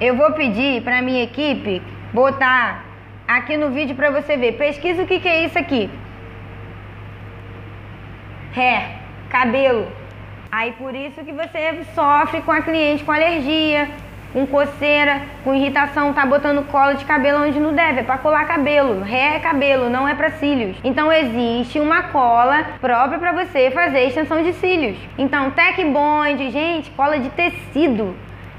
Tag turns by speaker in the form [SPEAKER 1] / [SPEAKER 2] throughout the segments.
[SPEAKER 1] Eu vou pedir para minha equipe botar aqui no vídeo para você ver. Pesquisa o que, que é isso aqui. Ré, cabelo. Aí por isso que você sofre com a cliente com alergia, com coceira, com irritação, tá botando cola de cabelo onde não deve, é para colar cabelo. Ré é cabelo, não é para cílios. Então existe uma cola própria para você fazer extensão de cílios. Então Tech Bond, gente, cola de tecido.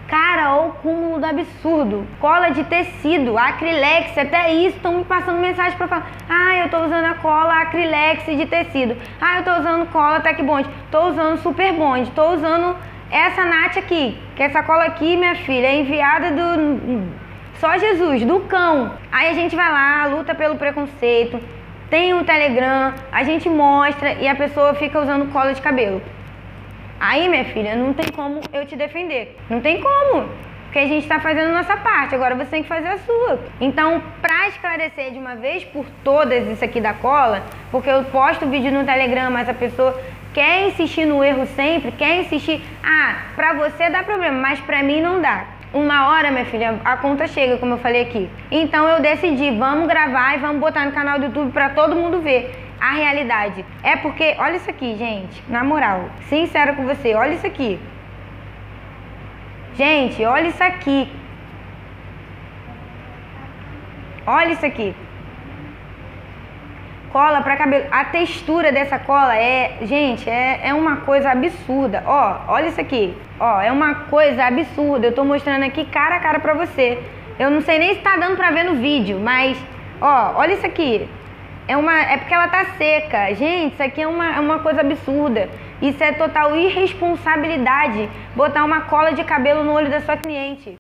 [SPEAKER 1] Cara, olha o cúmulo do absurdo. Cola de tecido, acrilex, até isso estão me passando mensagem para falar. Ah, eu tô usando a cola acrilex de tecido. Ah, eu tô usando cola Tech Bond. Tô usando Super Bond. Tô usando essa Nath aqui. Que essa cola aqui, minha filha, é enviada do só Jesus, do cão. Aí a gente vai lá, luta pelo preconceito. Tem um Telegram, a gente mostra e a pessoa fica usando cola de cabelo. Aí, minha filha, não tem como eu te defender. Não tem como. Porque a gente está fazendo a nossa parte, agora você tem que fazer a sua. Então, para esclarecer de uma vez por todas isso aqui da cola, porque eu posto vídeo no Telegram, mas a pessoa quer insistir no erro sempre, quer insistir, ah, para você dá problema, mas para mim não dá. Uma hora, minha filha, a conta chega, como eu falei aqui. Então eu decidi, vamos gravar e vamos botar no canal do YouTube para todo mundo ver a realidade. É porque, olha isso aqui, gente, na moral, sincero com você, olha isso aqui. Gente, olha isso aqui. Olha isso aqui. Cola para cabelo. A textura dessa cola é, gente, é, é uma coisa absurda. Ó, olha isso aqui. Ó, é uma coisa absurda. Eu tô mostrando aqui cara a cara pra você. Eu não sei nem se tá dando pra ver no vídeo, mas, ó, olha isso aqui. É, uma, é porque ela tá seca. Gente, isso aqui é uma, é uma coisa absurda. Isso é total irresponsabilidade botar uma cola de cabelo no olho da sua cliente.